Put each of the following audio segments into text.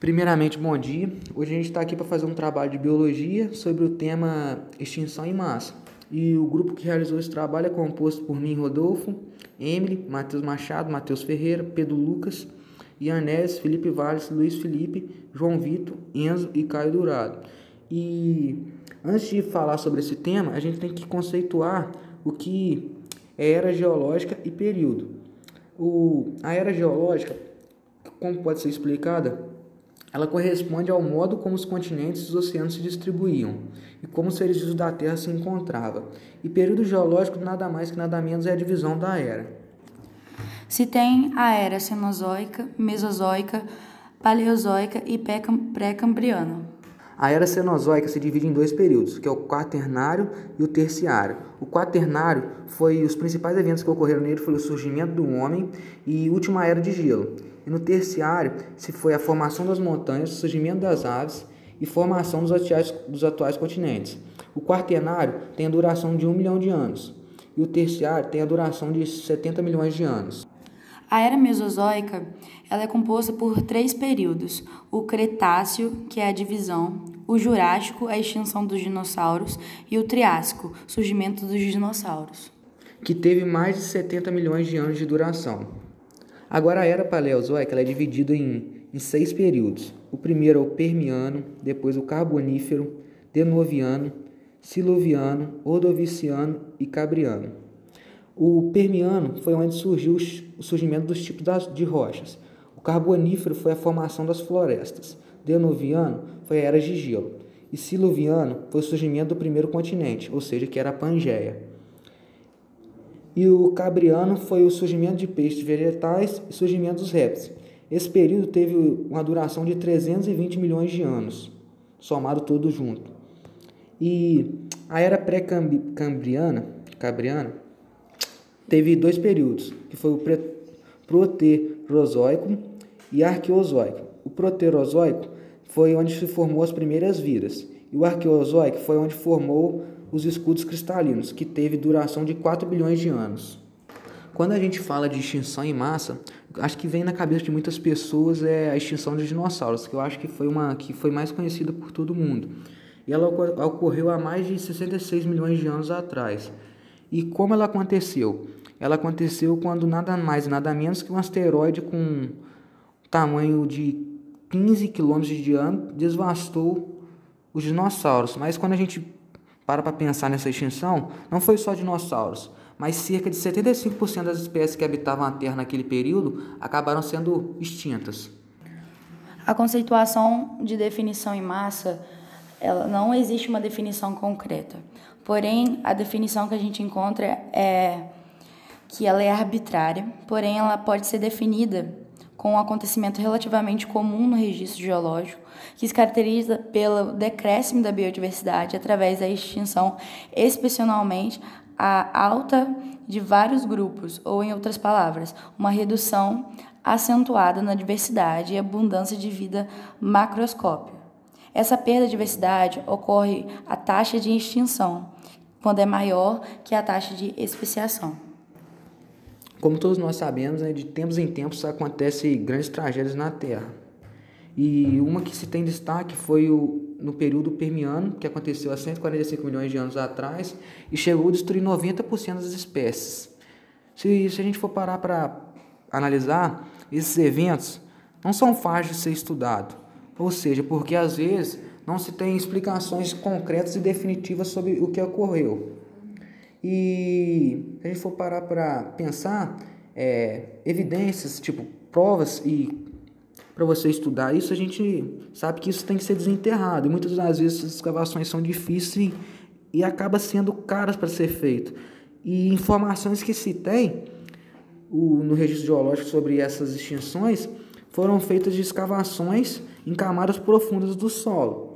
Primeiramente, bom dia. Hoje a gente está aqui para fazer um trabalho de biologia sobre o tema extinção em massa. E o grupo que realizou esse trabalho é composto por mim, Rodolfo, Emily, Matheus Machado, Matheus Ferreira, Pedro Lucas, Ianés, Felipe Valles, Luiz Felipe, João Vitor, Enzo e Caio Dourado. E antes de falar sobre esse tema, a gente tem que conceituar o que é era geológica e período. O, a era geológica, como pode ser explicada, ela corresponde ao modo como os continentes e os oceanos se distribuíam e como os seres vivos da Terra se encontravam. E período geológico nada mais que nada menos é a divisão da era. Se tem a era cenozoica, mesozoica, paleozoica e pré-cambriana. A era cenozoica se divide em dois períodos, que é o quaternário e o terciário. O quaternário foi os principais eventos que ocorreram nele foi o surgimento do homem e última era de gelo. E no terciário se foi a formação das montanhas, o surgimento das aves e formação dos atuais, dos atuais continentes. O quaternário tem a duração de um milhão de anos e o terciário tem a duração de 70 milhões de anos. A era mesozoica ela é composta por três períodos: o Cretáceo, que é a divisão, o Jurássico, a extinção dos dinossauros, e o Triássico, surgimento dos dinossauros. Que teve mais de 70 milhões de anos de duração. Agora, a era paleozoica é dividida em, em seis períodos. O primeiro é o Permiano, depois o Carbonífero, Denoviano, Siluviano, Ordoviciano e Cambriano. O Permiano foi onde surgiu o surgimento dos tipos de rochas. O Carbonífero foi a formação das florestas. Denoviano foi a era de gelo. E Siluviano foi o surgimento do primeiro continente, ou seja, que era a Pangeia. E o Cambriano foi o surgimento de peixes vegetais e surgimento dos répteis. Esse período teve uma duração de 320 milhões de anos, somado todo junto. E a era pré-cambriana, cambriana, teve dois períodos, que foi o Proterozoico e Arqueozoico. O Proterozoico foi onde se formou as primeiras vidas, e o Arqueozoico foi onde formou os escudos cristalinos, que teve duração de 4 bilhões de anos. Quando a gente fala de extinção em massa, acho que vem na cabeça de muitas pessoas é a extinção dos dinossauros, que eu acho que foi uma que foi mais conhecida por todo mundo. E ela ocorreu há mais de 66 milhões de anos atrás. E como ela aconteceu? Ela aconteceu quando nada mais nada menos que um asteroide com tamanho de 15 km de diâmetro devastou os dinossauros. Mas quando a gente para para pensar nessa extinção, não foi só dinossauros, mas cerca de 75% das espécies que habitavam a Terra naquele período acabaram sendo extintas. A conceituação de definição em massa, ela não existe uma definição concreta. Porém, a definição que a gente encontra é que ela é arbitrária, porém ela pode ser definida com um acontecimento relativamente comum no registro geológico, que se caracteriza pelo decréscimo da biodiversidade através da extinção, especialmente a alta de vários grupos, ou em outras palavras, uma redução acentuada na diversidade e abundância de vida macroscópica. Essa perda de diversidade ocorre a taxa de extinção, quando é maior que a taxa de especiação. Como todos nós sabemos, né, de tempos em tempos acontecem grandes tragédias na Terra. E uma que se tem destaque foi o, no período Permiano, que aconteceu há 145 milhões de anos atrás e chegou a destruir 90% das espécies. Se, se a gente for parar para analisar, esses eventos não são fáceis de ser estudados. Ou seja, porque às vezes não se tem explicações concretas e definitivas sobre o que ocorreu. E se a gente for parar para pensar, é, evidências, tipo provas e para você estudar isso, a gente sabe que isso tem que ser desenterrado. E muitas das vezes essas escavações são difíceis e, e acaba sendo caras para ser feito. E informações que se tem o, no registro geológico sobre essas extinções foram feitas de escavações em camadas profundas do solo.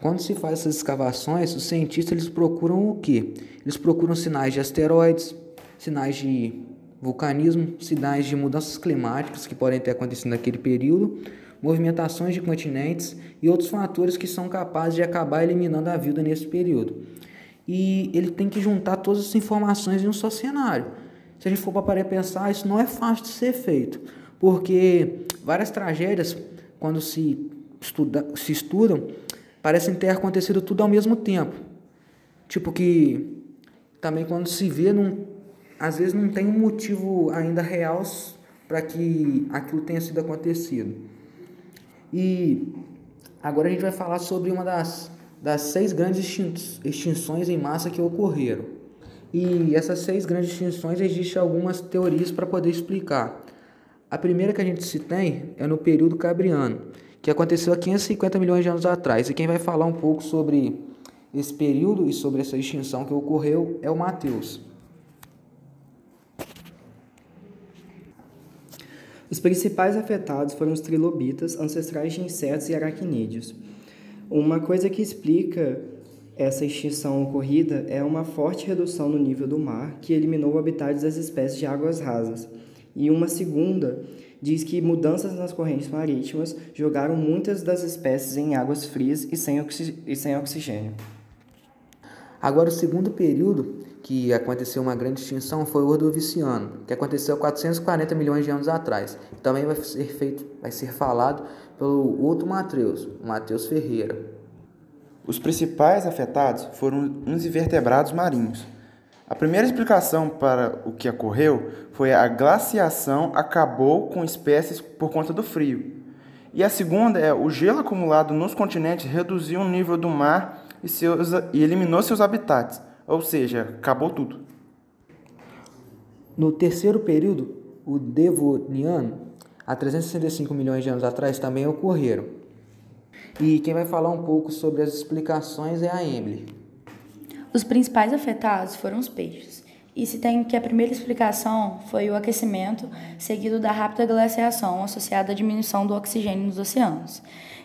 Quando se faz essas escavações, os cientistas eles procuram o quê? Eles procuram sinais de asteroides, sinais de vulcanismo, sinais de mudanças climáticas que podem ter acontecido naquele período, movimentações de continentes e outros fatores que são capazes de acabar eliminando a vida nesse período. E ele tem que juntar todas essas informações em um só cenário. Se a gente for para pensar, isso não é fácil de ser feito, porque várias tragédias, quando se estuda, se estudam parecem ter acontecido tudo ao mesmo tempo. Tipo que também quando se vê, não, às vezes não tem um motivo ainda real para que aquilo tenha sido acontecido. E agora a gente vai falar sobre uma das, das seis grandes extinções em massa que ocorreram. E essas seis grandes extinções existem algumas teorias para poder explicar. A primeira que a gente se tem é no período Cambriano, que aconteceu há 550 milhões de anos atrás. E quem vai falar um pouco sobre esse período e sobre essa extinção que ocorreu é o Mateus. Os principais afetados foram os trilobitas, ancestrais de insetos e aracnídeos. Uma coisa que explica essa extinção ocorrida é uma forte redução no nível do mar, que eliminou o habitat das espécies de águas rasas. E uma segunda diz que mudanças nas correntes marítimas jogaram muitas das espécies em águas frias e sem, oxi e sem oxigênio. Agora, o segundo período que aconteceu uma grande extinção foi o Ordoviciano, que aconteceu há 440 milhões de anos atrás. Também vai ser feito, vai ser falado pelo outro Mateus, Mateus Ferreira. Os principais afetados foram os invertebrados marinhos. A primeira explicação para o que ocorreu foi a glaciação acabou com espécies por conta do frio. E a segunda é o gelo acumulado nos continentes reduziu o nível do mar e, seus, e eliminou seus habitats, ou seja, acabou tudo. No terceiro período, o Devoniano, há 365 milhões de anos atrás, também ocorreram. E quem vai falar um pouco sobre as explicações é a Emily. Os principais afetados foram os peixes. E se tem que a primeira explicação foi o aquecimento, seguido da rápida glaciação associada à diminuição do oxigênio nos oceanos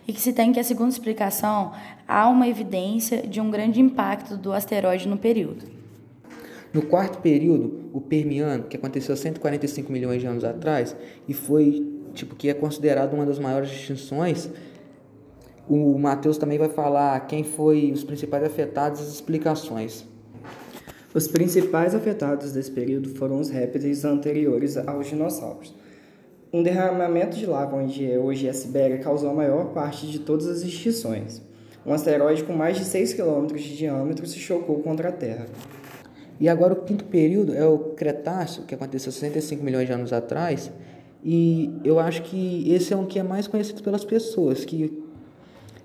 e que se tem que a segunda explicação há uma evidência de um grande impacto do asteroide no período. No quarto período, o Permiano, que aconteceu 145 milhões de anos atrás e foi tipo que é considerado uma das maiores extinções, o Matheus também vai falar quem foi os principais afetados e as explicações. Os principais afetados desse período foram os répteis anteriores aos dinossauros. Um derramamento de lava onde é hoje a Sibéria causou a maior parte de todas as extinções. Um asteroide com mais de 6 km de diâmetro se chocou contra a Terra. E agora o quinto período é o Cretáceo, que aconteceu 65 milhões de anos atrás. E eu acho que esse é um que é mais conhecido pelas pessoas, que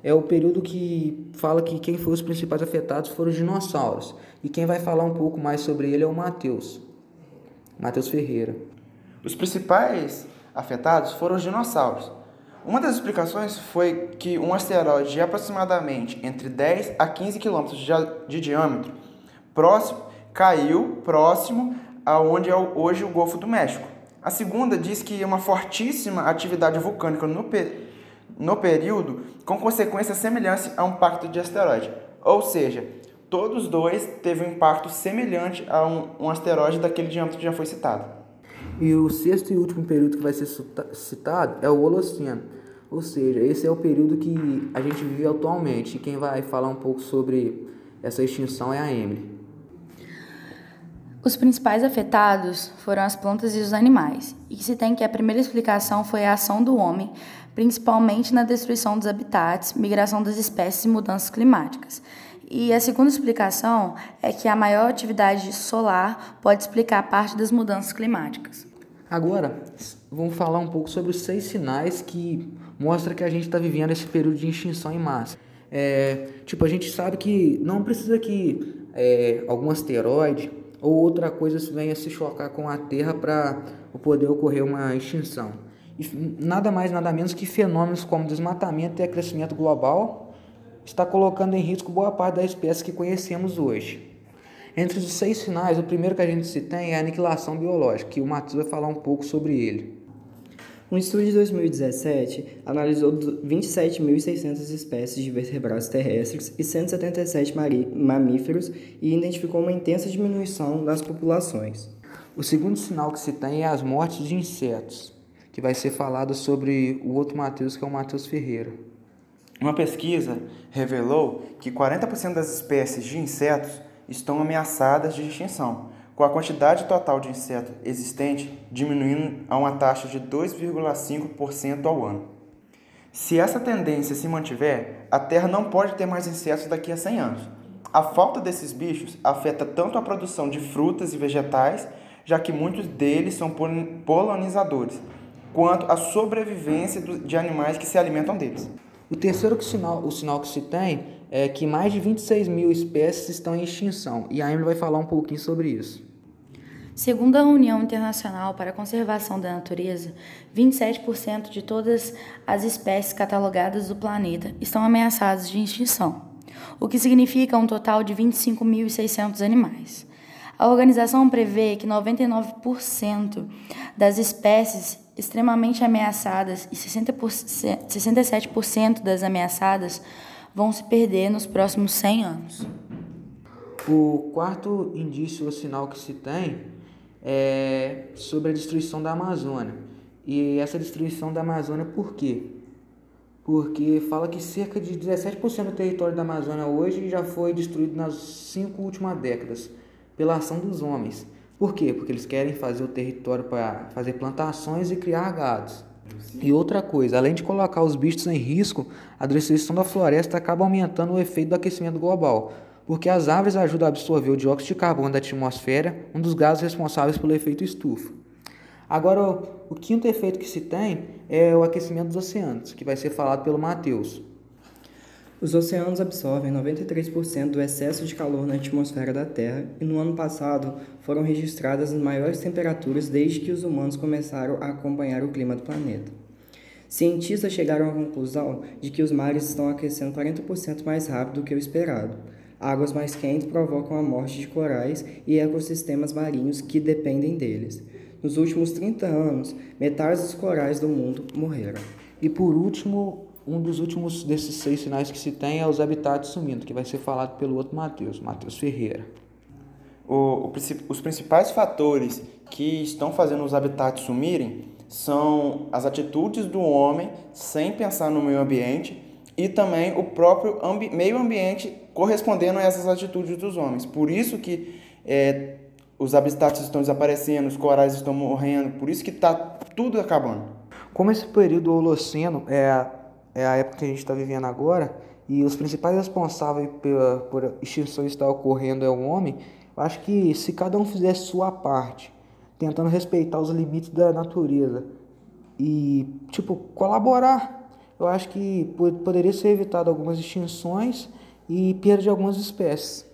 é o período que fala que quem foi os principais afetados foram os dinossauros. E quem vai falar um pouco mais sobre ele é o Matheus, Matheus Ferreira. Os principais afetados foram os dinossauros. Uma das explicações foi que um asteroide de aproximadamente entre 10 a 15 km de diâmetro próximo caiu próximo a onde é hoje o Golfo do México. A segunda diz que uma fortíssima atividade vulcânica no, no período, com consequências semelhantes a um impacto de asteroide. Ou seja, todos dois teve um impacto semelhante a um, um asteroide daquele diâmetro que já foi citado. E o sexto e último período que vai ser citado é o Holoceno. Ou seja, esse é o período que a gente vive atualmente. E quem vai falar um pouco sobre essa extinção é a Emily. Os principais afetados foram as plantas e os animais, e se tem que a primeira explicação foi a ação do homem, principalmente na destruição dos habitats, migração das espécies e mudanças climáticas. E a segunda explicação é que a maior atividade solar pode explicar parte das mudanças climáticas. Agora, vamos falar um pouco sobre os seis sinais que mostram que a gente está vivendo esse período de extinção em massa. É, tipo, a gente sabe que não precisa que é, algum asteroide ou outra coisa venha se chocar com a Terra para poder ocorrer uma extinção. E nada mais, nada menos que fenômenos como desmatamento e acrescimento global está colocando em risco boa parte da espécie que conhecemos hoje. Entre os seis sinais, o primeiro que a gente se tem é a aniquilação biológica, que o Matheus vai falar um pouco sobre ele. Um estudo de 2017 analisou 27.600 espécies de vertebrados terrestres e 177 mamíferos e identificou uma intensa diminuição das populações. O segundo sinal que se tem é as mortes de insetos, que vai ser falado sobre o outro Matheus, que é o Matheus Ferreira. Uma pesquisa revelou que 40% das espécies de insetos estão ameaçadas de extinção, com a quantidade total de insetos existente diminuindo a uma taxa de 2,5% ao ano. Se essa tendência se mantiver, a Terra não pode ter mais insetos daqui a 100 anos. A falta desses bichos afeta tanto a produção de frutas e vegetais, já que muitos deles são polinizadores, quanto a sobrevivência de animais que se alimentam deles. O terceiro sinal, o sinal que se tem é que mais de 26 mil espécies estão em extinção, e a Emily vai falar um pouquinho sobre isso. Segundo a União Internacional para a Conservação da Natureza, 27% de todas as espécies catalogadas do planeta estão ameaçadas de extinção, o que significa um total de 25.600 animais. A organização prevê que 99% das espécies extremamente ameaçadas e 60%, 67% das ameaçadas vão se perder nos próximos 100 anos. O quarto indício ou sinal que se tem é, sobre a destruição da Amazônia. E essa destruição da Amazônia por quê? Porque fala que cerca de 17% do território da Amazônia hoje já foi destruído nas cinco últimas décadas pela ação dos homens. Por quê? Porque eles querem fazer o território para fazer plantações e criar gados. E outra coisa, além de colocar os bichos em risco, a destruição da floresta acaba aumentando o efeito do aquecimento global, porque as árvores ajudam a absorver o dióxido de carbono da atmosfera, um dos gases responsáveis pelo efeito estufa. Agora, o quinto efeito que se tem é o aquecimento dos oceanos, que vai ser falado pelo Matheus. Os oceanos absorvem 93% do excesso de calor na atmosfera da Terra e no ano passado foram registradas as maiores temperaturas desde que os humanos começaram a acompanhar o clima do planeta. Cientistas chegaram à conclusão de que os mares estão aquecendo 40% mais rápido do que o esperado, Águas mais quentes provocam a morte de corais e ecossistemas marinhos que dependem deles. Nos últimos 30 anos, metade dos corais do mundo morreram. E por último, um dos últimos desses seis sinais que se tem é os habitats sumindo, que vai ser falado pelo outro Matheus, Matheus Ferreira. O, o, os principais fatores que estão fazendo os habitats sumirem são as atitudes do homem sem pensar no meio ambiente e também o próprio ambi meio ambiente correspondendo a essas atitudes dos homens. Por isso que é, os habitats estão desaparecendo, os corais estão morrendo, por isso que está tudo acabando. Como esse período holoceno é é a época que a gente está vivendo agora, e os principais responsáveis pela, por extinção estar ocorrendo é o homem, eu acho que se cada um fizesse sua parte, tentando respeitar os limites da natureza e, tipo, colaborar eu acho que poderia ser evitado algumas extinções e perda de algumas espécies.